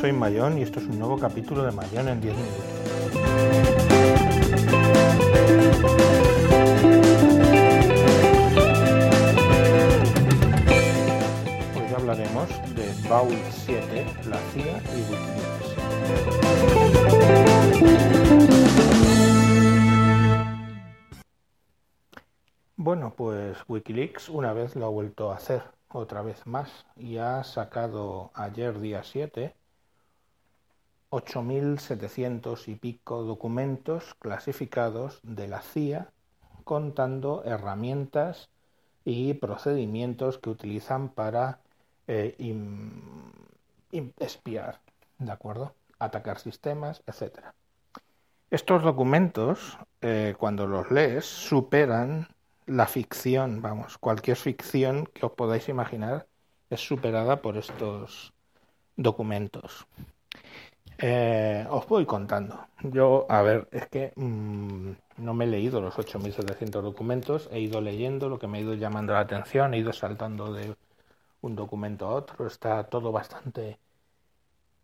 Soy Mayón y esto es un nuevo capítulo de Mayón en 10 minutos. Hoy hablaremos de Vault 7, la CIA y Wikileaks. Bueno, pues Wikileaks una vez lo ha vuelto a hacer otra vez más y ha sacado ayer día 7 8.700 y pico documentos clasificados de la CIA contando herramientas y procedimientos que utilizan para eh, espiar, ¿de acuerdo? Atacar sistemas, etc. Estos documentos, eh, cuando los lees, superan la ficción, vamos, cualquier ficción que os podáis imaginar es superada por estos documentos. Eh, os voy contando. Yo, a ver, es que mmm, no me he leído los 8.700 documentos, he ido leyendo lo que me ha ido llamando la atención, he ido saltando de un documento a otro, está todo bastante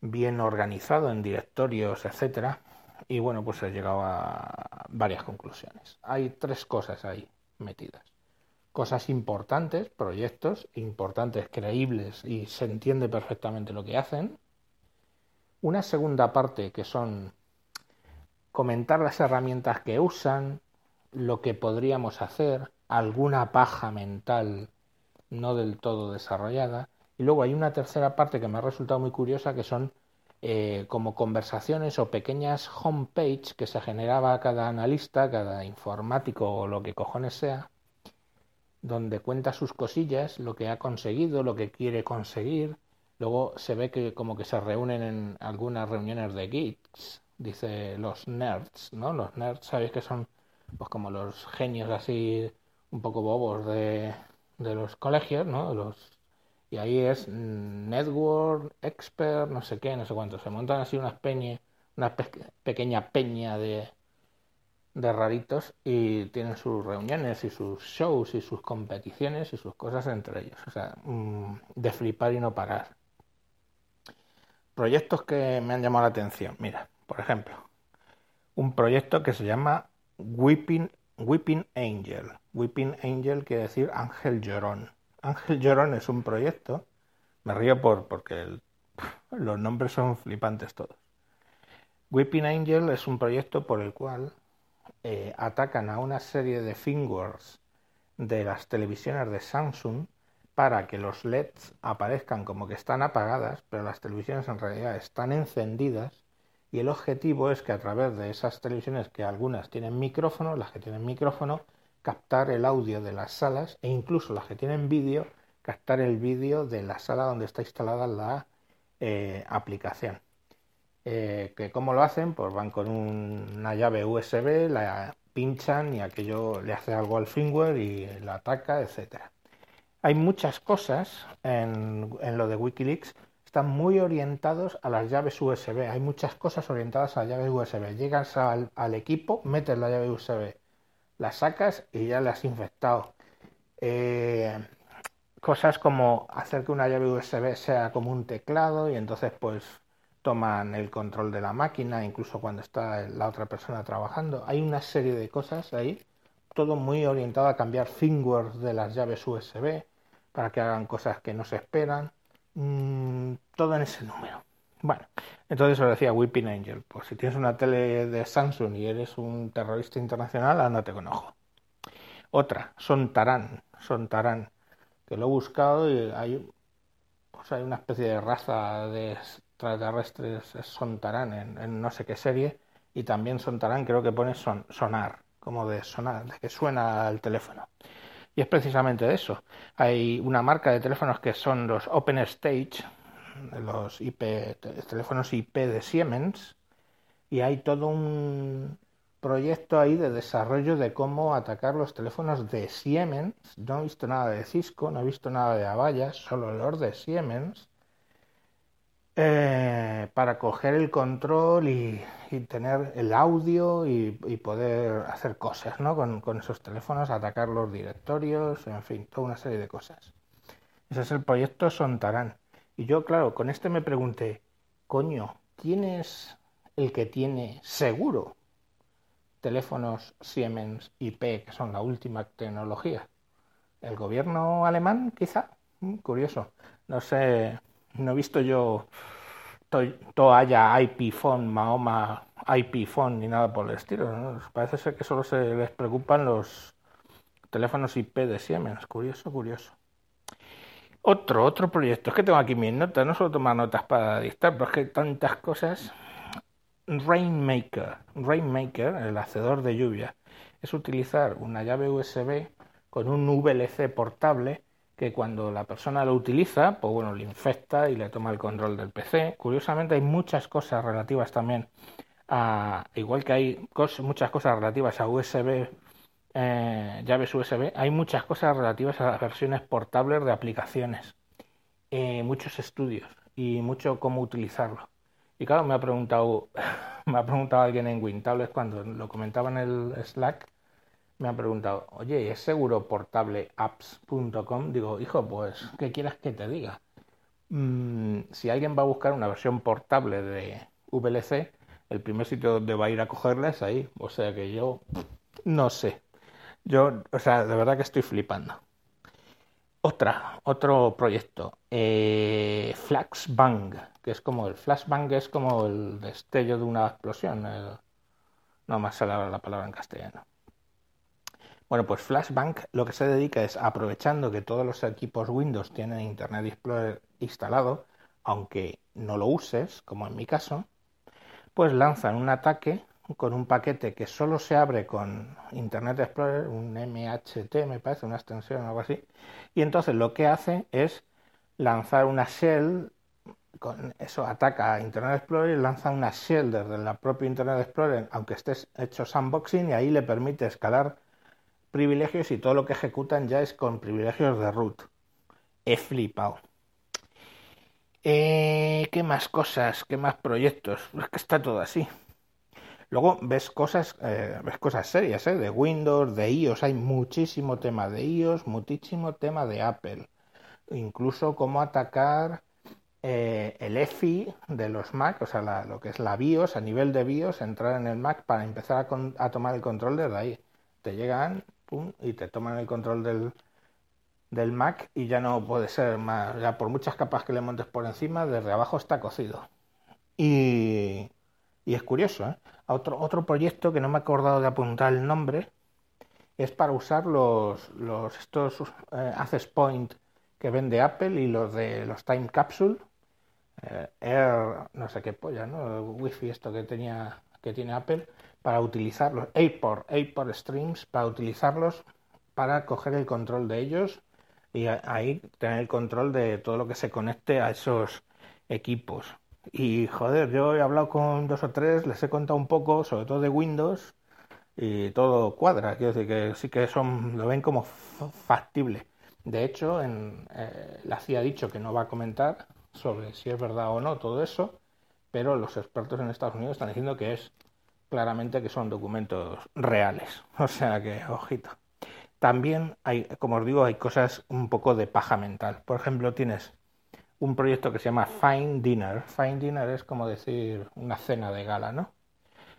bien organizado en directorios, etcétera. Y bueno, pues he llegado a varias conclusiones. Hay tres cosas ahí metidas. Cosas importantes, proyectos importantes, creíbles y se entiende perfectamente lo que hacen. Una segunda parte que son comentar las herramientas que usan, lo que podríamos hacer, alguna paja mental no del todo desarrollada. Y luego hay una tercera parte que me ha resultado muy curiosa que son eh, como conversaciones o pequeñas homepage que se generaba cada analista, cada informático o lo que cojones sea, donde cuenta sus cosillas, lo que ha conseguido, lo que quiere conseguir. Luego se ve que como que se reúnen en algunas reuniones de geeks, dice los nerds, ¿no? Los nerds, sabéis que son pues como los genios así un poco bobos de, de los colegios, ¿no? Los, y ahí es network, expert, no sé qué, no sé cuánto. Se montan así unas peñas, una pe pequeña peña de, de raritos y tienen sus reuniones y sus shows y sus competiciones y sus cosas entre ellos. O sea, de flipar y no parar. Proyectos que me han llamado la atención. Mira, por ejemplo, un proyecto que se llama Weeping, Weeping Angel. Weeping Angel quiere decir ángel llorón. Ángel llorón es un proyecto, me río por porque los nombres son flipantes todos. Weeping Angel es un proyecto por el cual eh, atacan a una serie de firmwares de las televisiones de Samsung para que los LEDs aparezcan como que están apagadas, pero las televisiones en realidad están encendidas y el objetivo es que a través de esas televisiones que algunas tienen micrófono, las que tienen micrófono, captar el audio de las salas e incluso las que tienen vídeo, captar el vídeo de la sala donde está instalada la eh, aplicación. Eh, que cómo lo hacen, pues van con un, una llave USB, la pinchan y aquello le hace algo al firmware y la ataca, etcétera. Hay muchas cosas en, en, lo de Wikileaks, están muy orientados a las llaves USB. Hay muchas cosas orientadas a las llaves USB. Llegas al, equipo, metes la llave USB, la sacas y ya la has infectado. Eh, cosas como hacer que una llave USB sea como un teclado y entonces pues toman el control de la máquina, incluso cuando está la otra persona trabajando. Hay una serie de cosas ahí, todo muy orientado a cambiar firmware de las llaves USB para que hagan cosas que no se esperan. Mm, todo en ese número. Bueno, entonces os decía Weeping Angel, pues si tienes una tele de Samsung y eres un terrorista internacional, ándate con ojo. Otra, Sontarán, Sontarán, que lo he buscado y hay, pues hay una especie de raza de extraterrestres Sontarán en, en no sé qué serie y también Sontarán creo que pone son, sonar, como de sonar, de que suena el teléfono. Y es precisamente eso. Hay una marca de teléfonos que son los Open Stage, los IP, teléfonos IP de Siemens, y hay todo un proyecto ahí de desarrollo de cómo atacar los teléfonos de Siemens. No he visto nada de Cisco, no he visto nada de Avaya, solo los de Siemens, eh, para coger el control y, tener el audio y, poder hacer cosas ¿no? con, con esos teléfonos, atacar los directorios, en fin, toda una serie de cosas. Ese es el proyecto Sontarán. Y yo, claro, con este me pregunté, coño, ¿quién es el que tiene seguro teléfonos Siemens IP, que son la última tecnología? ¿El gobierno alemán, quizá? Mm, curioso. No sé, no he visto yo toalla IP phone, Mahoma IP phone ni nada por el estilo. Parece ser que solo se les preocupan los teléfonos IP de Siemens. Curioso, curioso. Otro, otro proyecto. Es que tengo aquí mis notas, no solo tomar notas para dictar, pero es que hay tantas cosas. Rainmaker. Rainmaker, el hacedor de lluvia, es utilizar una llave USB con un VLC portable que cuando la persona lo utiliza, pues bueno, le infecta y le toma el control del PC. Curiosamente hay muchas cosas relativas también a, igual que hay muchas cosas relativas a USB, eh, llaves USB, hay muchas cosas relativas a las versiones portables de aplicaciones, eh, muchos estudios y mucho cómo utilizarlo. Y claro, me ha preguntado, me ha preguntado alguien en WinTables cuando lo comentaba en el Slack, me han preguntado, oye, ¿es seguro portable apps.com? Digo, hijo, pues, ¿qué quieras que te diga? Mm, si alguien va a buscar una versión portable de VLC, el primer sitio donde va a ir a cogerla es ahí. O sea que yo no sé. Yo, o sea, de verdad que estoy flipando. Otra, otro proyecto, eh, Flashbang, que es como el flashbang es como el destello de una explosión. no más sale la palabra en castellano. Bueno, pues Flashbang lo que se dedica es aprovechando que todos los equipos Windows tienen Internet Explorer instalado, aunque no lo uses, como en mi caso, pues lanzan un ataque con un paquete que solo se abre con Internet Explorer, un MHT me parece, una extensión o algo así, y entonces lo que hace es lanzar una shell, con eso ataca a Internet Explorer y lanza una shell desde la propia Internet Explorer, aunque estés hecho sandboxing, y ahí le permite escalar privilegios y todo lo que ejecutan ya es con privilegios de root. He flipado. Eh, ¿Qué más cosas? ¿Qué más proyectos? Es que está todo así. Luego ves cosas, eh, ves cosas serias, ¿eh? De Windows, de iOS, hay muchísimo tema de iOS, muchísimo tema de Apple. Incluso cómo atacar eh, el EFI de los Mac, o sea, lo que es la BIOS, a nivel de BIOS, entrar en el Mac para empezar a, a tomar el control desde ahí. Te llegan y te toman el control del, del Mac y ya no puede ser más, ya por muchas capas que le montes por encima, desde abajo está cocido. Y, y es curioso, ¿eh? Otro, otro proyecto que no me he acordado de apuntar el nombre es para usar los, los estos eh, Access Point que vende Apple y los de los Time Capsule, eh, Air, no sé qué polla, ¿no? El Wi-Fi esto que tenía que tiene Apple para utilizarlos, AirPort, AirPort Streams, para utilizarlos para coger el control de ellos y ahí tener el control de todo lo que se conecte a esos equipos. Y joder, yo he hablado con dos o tres, les he contado un poco, sobre todo de Windows, y todo cuadra. Quiero decir que sí que son, lo ven como factible. De hecho, en, eh, la CIA ha dicho que no va a comentar sobre si es verdad o no todo eso, pero los expertos en Estados Unidos están diciendo que es claramente que son documentos reales. O sea que, ojito. También hay, como os digo, hay cosas un poco de paja mental. Por ejemplo, tienes un proyecto que se llama Fine Dinner. Fine Dinner es como decir una cena de gala, ¿no?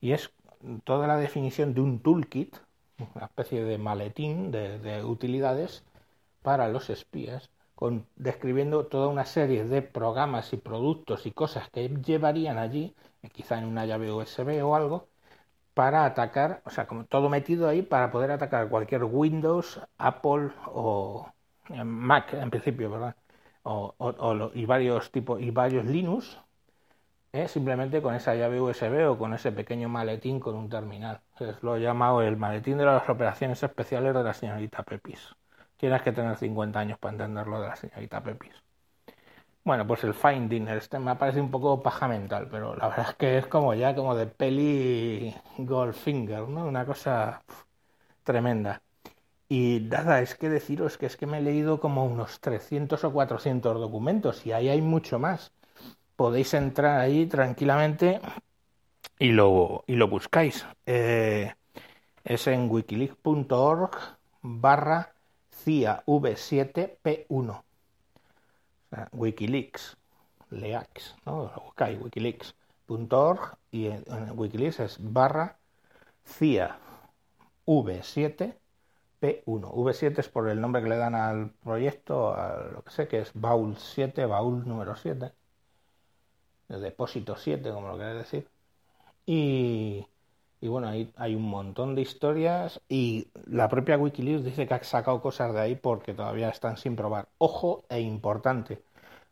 Y es toda la definición de un toolkit, una especie de maletín de, de utilidades para los espías, con, describiendo toda una serie de programas y productos y cosas que llevarían allí, quizá en una llave USB o algo, para atacar, o sea, como todo metido ahí para poder atacar cualquier Windows, Apple o eh, Mac en principio, ¿verdad? O, y varios tipos y varios Linux, ¿eh? simplemente con esa llave USB o con ese pequeño maletín con un terminal. Es lo he llamado el maletín de las operaciones especiales de la señorita Pepis. Tienes que tener 50 años para entenderlo de la señorita Pepis. Bueno, pues el Fine Dinner, este me parece un poco paja mental, pero la verdad es que es como ya como de peli Goldfinger, ¿no? Una cosa tremenda. Y nada, es que deciros que es que me he leído como unos 300 o 400 documentos y ahí hay mucho más. Podéis entrar ahí tranquilamente y lo, y lo buscáis. Eh, es en wikileaks.org barra CIA V7P1. Wikileaks, Leaks, ¿no? Wikileaks.org y en, en Wikileaks es barra CIA V7 P1. V7 es por el nombre que le dan al proyecto, a lo que sé, que es baúl 7, baúl número 7, el depósito 7, como lo queréis decir. Y, y bueno, ahí hay un montón de historias y la propia Wikileaks dice que ha sacado cosas de ahí porque todavía están sin probar. Ojo e importante,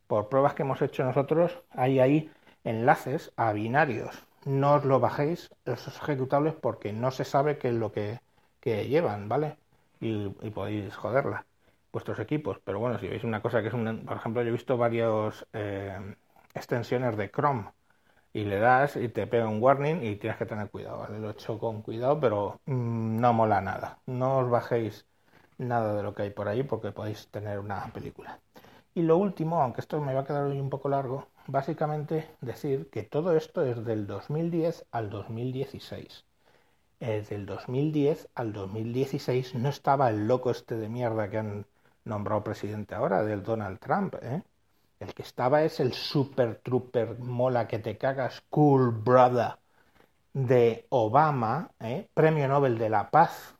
por pruebas que hemos hecho nosotros, hay ahí enlaces a binarios. No os lo bajéis esos ejecutables porque no se sabe qué es lo que, que llevan, ¿vale? Y, podéis joderla, vuestros equipos. Pero bueno, si veis una cosa que es un... Por ejemplo, yo he visto varias eh, extensiones de Chrome y le das y te pega un warning y tienes que tener cuidado, ¿vale? Lo he hecho con cuidado, pero mmm, no mola nada. No os bajéis nada de lo que hay por ahí porque podéis tener una película. Y lo último, aunque esto me va a quedar hoy un poco largo, básicamente decir que todo esto es del 2010 al 2016. Eh, del 2010 al 2016 no estaba el loco este de mierda que han nombrado presidente ahora, del Donald Trump. ¿eh? El que estaba es el super trooper mola que te cagas, cool brother de Obama, ¿eh? premio Nobel de la Paz.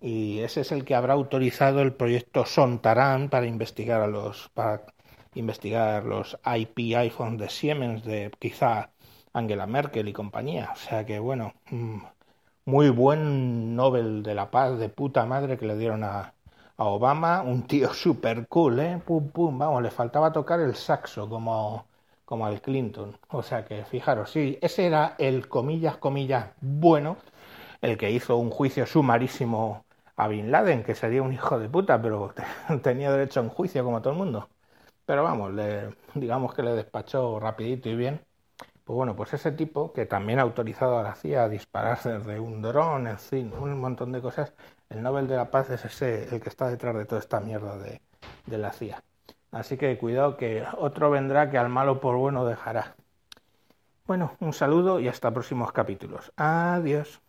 Y ese es el que habrá autorizado el proyecto Sontarán para investigar a los para investigar los IP iPhones de Siemens de quizá Angela Merkel y compañía. O sea que bueno, muy buen Nobel de la Paz de puta madre que le dieron a, a Obama, un tío super cool, ¿eh? Pum, pum, vamos, le faltaba tocar el saxo como, como al Clinton. O sea que fijaros, sí, ese era el comillas, comillas bueno, el que hizo un juicio sumarísimo a Bin Laden, que sería un hijo de puta, pero tenía derecho a un juicio como todo el mundo. Pero vamos, digamos que le despachó rapidito y bien. Pues bueno, pues ese tipo que también ha autorizado a la CIA a disparar desde un dron, en fin, un montón de cosas, el Nobel de la Paz es ese el que está detrás de toda esta mierda de, de la CIA. Así que cuidado que otro vendrá que al malo por bueno dejará. Bueno, un saludo y hasta próximos capítulos. Adiós.